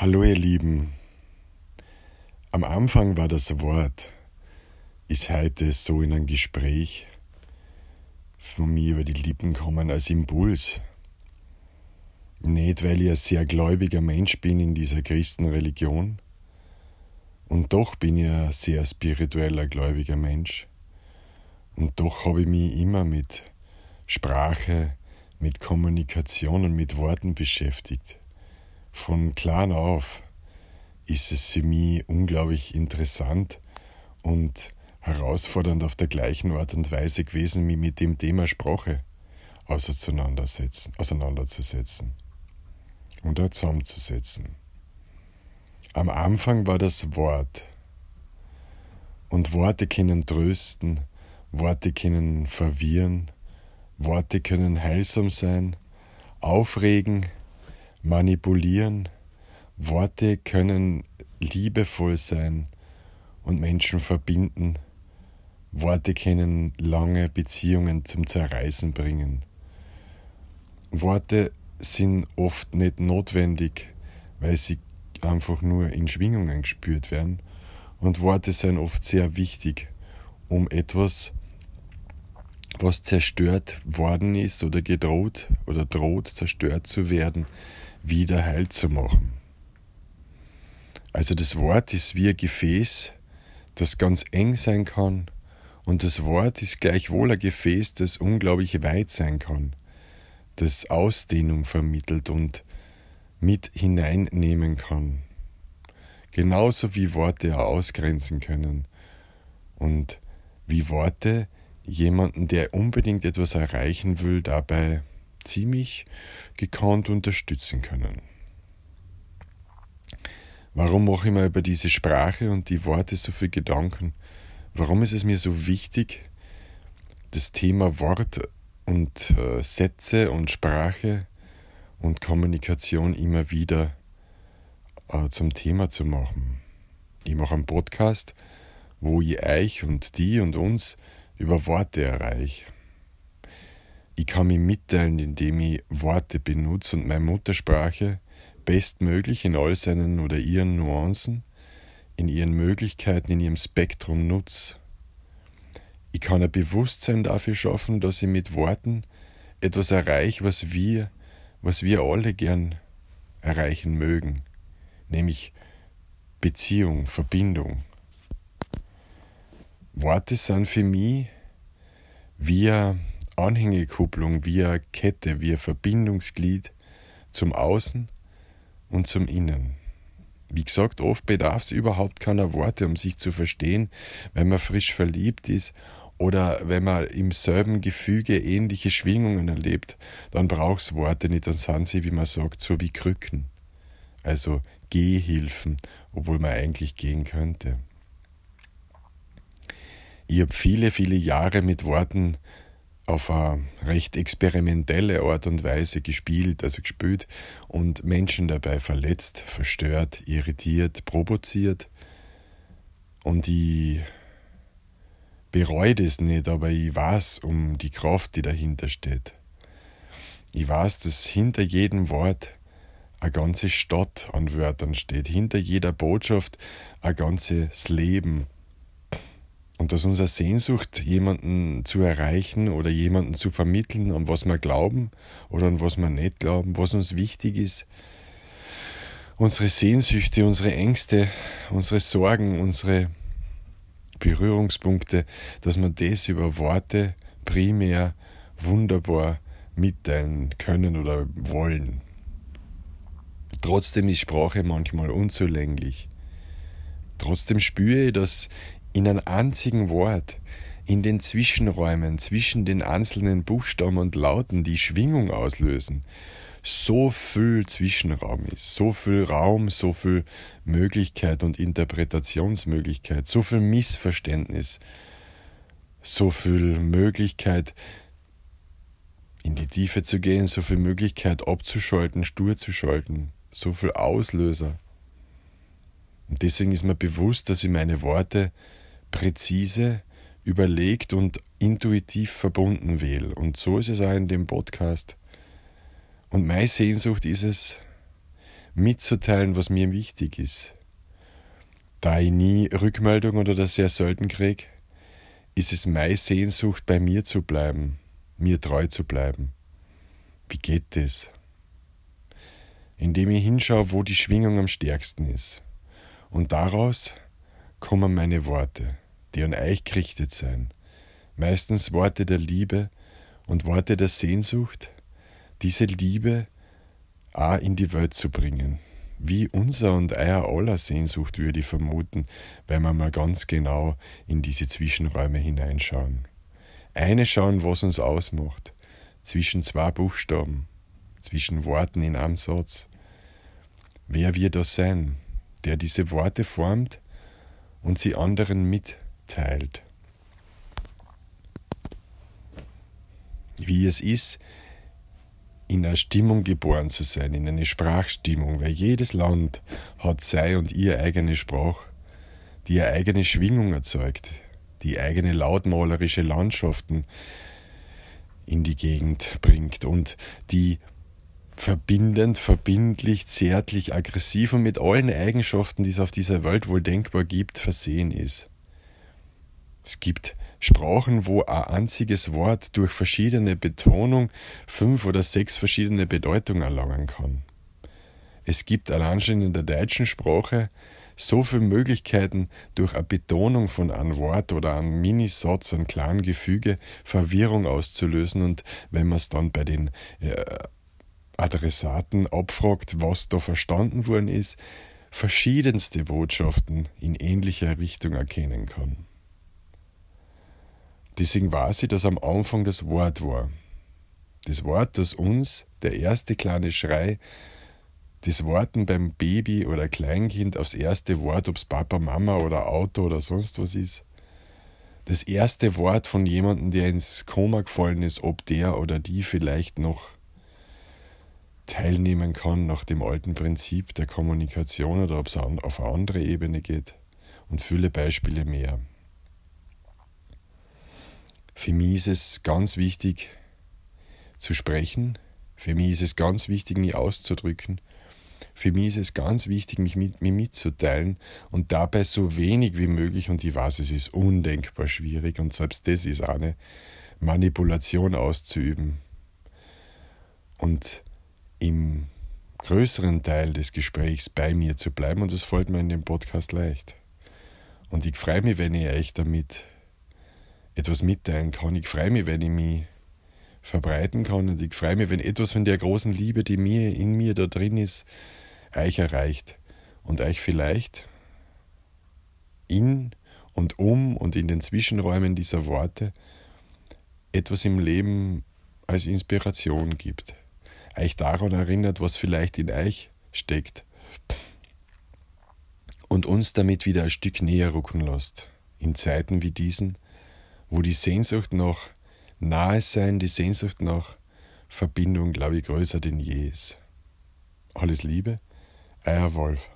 Hallo ihr Lieben. Am Anfang war das Wort, ist heute so in ein Gespräch von mir über die Lippen kommen als Impuls. Nicht, weil ich ein sehr gläubiger Mensch bin in dieser Christenreligion, und doch bin ich ein sehr spiritueller, gläubiger Mensch. Und doch habe ich mich immer mit Sprache, mit Kommunikation und mit Worten beschäftigt. Von klein auf ist es für mich unglaublich interessant und herausfordernd auf der gleichen Art und Weise gewesen, mich mit dem Thema Sprache auseinanderzusetzen und da zusammenzusetzen. Am Anfang war das Wort. Und Worte können trösten, Worte können verwirren, Worte können heilsam sein, aufregen, manipulieren. Worte können liebevoll sein und Menschen verbinden. Worte können lange Beziehungen zum Zerreißen bringen. Worte sind oft nicht notwendig, weil sie einfach nur in Schwingungen gespürt werden. Und Worte sind oft sehr wichtig, um etwas was zerstört worden ist oder gedroht oder droht zerstört zu werden, wieder heil zu machen. Also das Wort ist wie ein Gefäß, das ganz eng sein kann, und das Wort ist gleichwohl ein Gefäß, das unglaublich weit sein kann, das Ausdehnung vermittelt und mit hineinnehmen kann. Genauso wie Worte ausgrenzen können und wie Worte jemanden, der unbedingt etwas erreichen will, dabei ziemlich gekonnt unterstützen können. Warum mache ich mir über diese Sprache und die Worte so viel Gedanken? Warum ist es mir so wichtig, das Thema Wort und äh, Sätze und Sprache und Kommunikation immer wieder äh, zum Thema zu machen? Ich mache einen Podcast, wo ich euch und die und uns über Worte erreiche. Ich kann mich mitteilen, indem ich Worte benutze und meine Muttersprache bestmöglich in all seinen oder ihren Nuancen, in ihren Möglichkeiten, in ihrem Spektrum nutze. Ich kann ein Bewusstsein dafür schaffen, dass ich mit Worten etwas erreiche, was wir, was wir alle gern erreichen mögen, nämlich Beziehung, Verbindung. Worte sind für mich wie Anhängekupplung, wie Kette, wie Verbindungsglied zum Außen und zum Innen. Wie gesagt, oft bedarf es überhaupt keiner Worte, um sich zu verstehen, wenn man frisch verliebt ist oder wenn man im selben Gefüge ähnliche Schwingungen erlebt, dann braucht es Worte nicht, dann sind sie, wie man sagt, so wie Krücken. Also Gehhilfen, obwohl man eigentlich gehen könnte. Ich habe viele, viele Jahre mit Worten auf eine recht experimentelle Art und Weise gespielt, also gespielt und Menschen dabei verletzt, verstört, irritiert, provoziert. Und ich bereue das nicht, aber ich weiß um die Kraft, die dahinter steht. Ich weiß, dass hinter jedem Wort eine ganze Stadt an Wörtern steht, hinter jeder Botschaft ein ganzes Leben und dass unsere Sehnsucht, jemanden zu erreichen oder jemanden zu vermitteln, an was wir glauben oder an was wir nicht glauben, was uns wichtig ist, unsere Sehnsüchte, unsere Ängste, unsere Sorgen, unsere Berührungspunkte, dass wir das über Worte primär wunderbar mitteilen können oder wollen. Trotzdem ist Sprache manchmal unzulänglich. Trotzdem spüre ich, dass in einem einzigen Wort, in den Zwischenräumen zwischen den einzelnen Buchstaben und Lauten, die Schwingung auslösen, so viel Zwischenraum ist, so viel Raum, so viel Möglichkeit und Interpretationsmöglichkeit, so viel Missverständnis, so viel Möglichkeit, in die Tiefe zu gehen, so viel Möglichkeit abzuschalten, stur zu schalten, so viel Auslöser. Und deswegen ist mir bewusst, dass ich meine Worte präzise, überlegt und intuitiv verbunden wähle. Und so ist es auch in dem Podcast. Und meine Sehnsucht ist es, mitzuteilen, was mir wichtig ist. Da ich nie Rückmeldung oder das sehr selten kriege, ist es meine Sehnsucht, bei mir zu bleiben, mir treu zu bleiben. Wie geht das? Indem ich hinschaue, wo die Schwingung am stärksten ist. Und daraus kommen meine Worte, die an euch gerichtet sein. Meistens Worte der Liebe und Worte der Sehnsucht, diese Liebe auch in die Welt zu bringen. Wie unser und euer aller Sehnsucht würde ich vermuten, wenn wir mal ganz genau in diese Zwischenräume hineinschauen. Eine schauen, was uns ausmacht, zwischen zwei Buchstaben, zwischen Worten in einem Satz. Wer wir das sein, der diese Worte formt und sie anderen mitteilt. Wie es ist, in einer Stimmung geboren zu sein, in eine Sprachstimmung, weil jedes Land hat sei und ihr eigene Sprache, die eine eigene Schwingung erzeugt, die eigene lautmalerische Landschaften in die Gegend bringt und die verbindend, verbindlich, zärtlich, aggressiv und mit allen Eigenschaften, die es auf dieser Welt wohl denkbar gibt, versehen ist. Es gibt Sprachen, wo ein einziges Wort durch verschiedene Betonung fünf oder sechs verschiedene Bedeutungen erlangen kann. Es gibt allein schon in der deutschen Sprache so viele Möglichkeiten, durch eine Betonung von einem Wort oder einem Minisatz, einem kleinen Gefüge, Verwirrung auszulösen. Und wenn man es dann bei den äh, Adressaten abfragt, was da verstanden worden ist, verschiedenste Botschaften in ähnlicher Richtung erkennen kann. Deswegen weiß ich, dass am Anfang das Wort war. Das Wort, das uns, der erste kleine Schrei, das Warten beim Baby oder Kleinkind aufs erste Wort, ob es Papa, Mama oder Auto oder sonst was ist. Das erste Wort von jemandem, der ins Koma gefallen ist, ob der oder die vielleicht noch teilnehmen kann nach dem alten Prinzip der Kommunikation oder ob es auf eine andere Ebene geht und viele Beispiele mehr. Für mich ist es ganz wichtig zu sprechen. Für mich ist es ganz wichtig, mich auszudrücken. Für mich ist es ganz wichtig, mich mit mir mitzuteilen und dabei so wenig wie möglich, und ich weiß, es ist undenkbar schwierig und selbst das ist eine Manipulation auszuüben. Und im größeren Teil des Gesprächs bei mir zu bleiben und das fällt mir in dem Podcast leicht. Und ich freue mich, wenn ich euch damit etwas mitteilen kann. Ich freue mich, wenn ich mich verbreiten kann und ich freue mich, wenn etwas von der großen Liebe, die mir in mir da drin ist, euch erreicht und euch vielleicht in und um und in den Zwischenräumen dieser Worte etwas im Leben als Inspiration gibt, euch daran erinnert, was vielleicht in euch steckt und uns damit wieder ein Stück näher rücken lässt, in Zeiten wie diesen, wo die Sehnsucht nach Nahe sein, die Sehnsucht nach Verbindung, glaube ich, größer denn je ist. Alles Liebe, euer Wolf.